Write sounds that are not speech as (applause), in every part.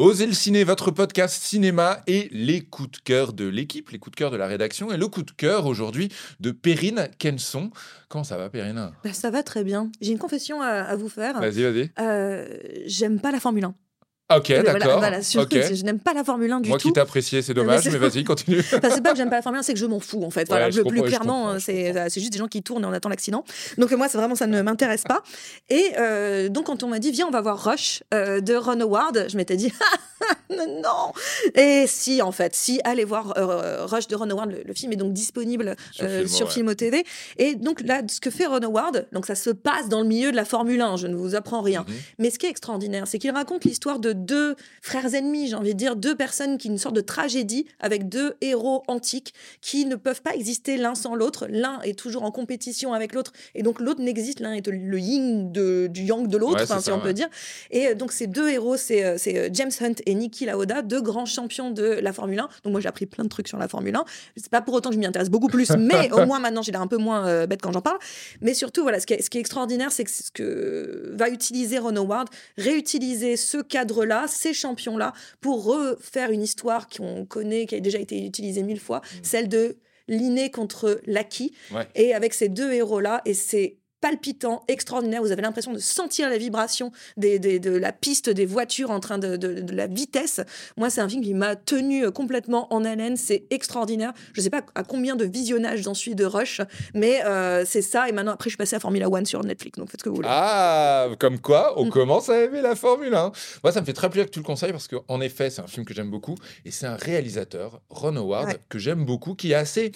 Osez le ciné, votre podcast cinéma et les coups de cœur de l'équipe, les coups de cœur de la rédaction et le coup de cœur aujourd'hui de Perrine Kenson. Comment ça va, Perrine? Bah, ça va très bien. J'ai une confession à, à vous faire. Vas-y, vas-y. Euh, J'aime pas la Formule 1. Ok, d'accord. voilà. Je n'aime pas la Formule 1 du Moi tout. qui t'appréciais, c'est dommage, mais vas-y, continue. Enfin, c'est pas que j'aime pas la Formule 1, c'est que je m'en fous en fait. Voilà, Ouais, le plus clairement, c'est euh, c'est juste des gens qui tournent et on attend l'accident. Donc euh, moi, c'est vraiment ça ne m'intéresse pas. Et euh, donc quand on m'a dit viens, on va voir Rush euh, de Ron Howard, je m'étais dit (laughs) non. Et si en fait, si allez voir euh, Rush de Ron Howard, le, le film est donc disponible Sur euh, Filmo, sur ouais. Filmo TV. Et donc là, ce que fait Ron Howard, donc ça se passe dans le milieu de la Formule 1. Je ne vous apprends rien. Mhm. Mais ce qui est extraordinaire, c'est qu'il raconte l'histoire de deux frères ennemis, j'ai envie de dire, deux personnes qui une sorte de tragédie avec deux héros antiques qui ne peuvent pas exister l'un sans l'autre. L'un est toujours en compétition avec l'autre et donc l'autre n'existe. L'un est le yin de, du yang de l'autre, Ouais, si ça, on ouais. peut dire. Et euh, donc ces deux héros, c'est euh, James Hunt et Niki Lauda, deux grands champions de la Formule 1. Donc moi j'ai appris plein de trucs sur la Formule 1. C'est pas pour autant que je m'y intéresse beaucoup plus, (laughs) mais au moins maintenant j'ai l'air un peu moins euh, bête quand j'en parle. Mais surtout, voilà, ce qui est, ce qui est extraordinaire, c'est que ce que va utiliser Ron Howard, réutiliser ce cadre-là, ces champions-là, pour refaire une histoire qu'on connaît, qui a déjà été utilisée mille fois, celle de l'inné contre l'acquis, Ouais. et avec ces deux héros-là, et c'est palpitant, extraordinaire. Vous avez l'impression de sentir la vibration des, des- de la piste des voitures en train de, de- de la vitesse. Moi, c'est un film qui m'a tenu euh, complètement en haleine. C'est extraordinaire. Je ne sais pas à combien de visionnages j'en suis de Rush, mais euh, c'est ça. Et maintenant, après, je suis passée à Formula One sur Netflix. Donc, faites ce que vous voulez. Ah, comme quoi, on Mm. commence à aimer la Formule 1. Moi, ça me fait très plaisir que tu le conseilles parce qu'en effet, c'est un film que j'aime beaucoup et c'est un réalisateur, Ron Howard, Ouais. que j'aime beaucoup, qui est assez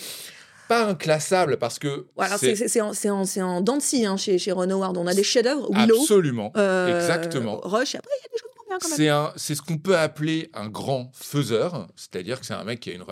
pas inclassable parce que Voilà, c'est en, en, en dents de scie, hein, chez, chez Ron Howard. On a des chefs-d'œuvre, Willow, absolument, euh, exactement. Rush. Après, il y a des choses moins bien quand même. C'est ce qu'on peut appeler un grand faiseur, c'est-à-dire que c'est un mec qui a une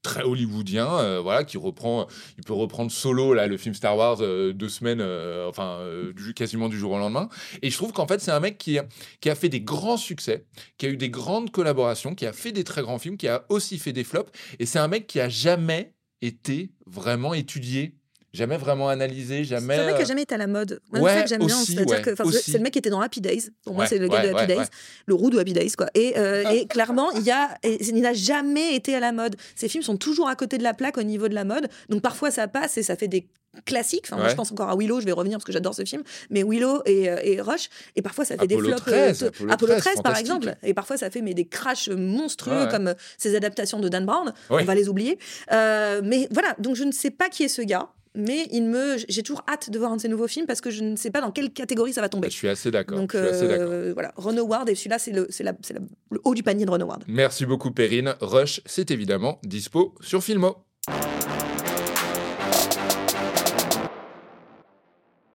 très hollywoodien, euh, voilà, qui reprend, il peut reprendre solo là le film Star Wars euh, deux semaines, euh, enfin du- quasiment du jour au lendemain. Et je trouve qu'en fait c'est un mec qui a, qui a fait des grands succès, qui a eu des grandes collaborations, qui a fait des très grands films, qui a aussi fait des flops. Et c'est un mec qui a jamais été vraiment étudié, jamais vraiment analysé, jamais. C'est un mec qui euh, a jamais été à la mode. Moi, ouais, c'est ça que j'aime bien. aussi, C'est-à-dire ouais, que c'est le mec qui était dans Happy Days. Pour moi, Ouais, c'est le gars de Happy Days, le roux de Happy Days, quoi. Et, euh, et (laughs) clairement, il y a, et il n'a jamais été à la mode. Ces films sont toujours à côté de la plaque au niveau de la mode. Donc parfois, ça passe et ça fait des classiques. Enfin, moi, je pense encore à Willow. Je vais revenir parce que j'adore ce film. Mais Willow et, euh, et Rush. Et parfois, ça fait des flops. 13, euh, Apollo Apollo 13, 13, par exemple. Et parfois, ça fait mais des crashs monstrueux Ouais, comme euh, ces adaptations de Dan Brown. Ouais. On va les oublier. Euh, mais voilà. Donc je ne sais pas qui est ce gars. Mais il me, j'ai toujours hâte de voir un de ses nouveaux films parce que je ne sais pas dans quelle catégorie ça va tomber. Je suis assez d'accord. Donc je suis assez d'accord. euh, voilà, Ron Howard et celui-là c'est le, c'est la- c'est la- le haut du panier de Ron Howard. Merci beaucoup Perrine. Rush, c'est évidemment dispo sur Filmo.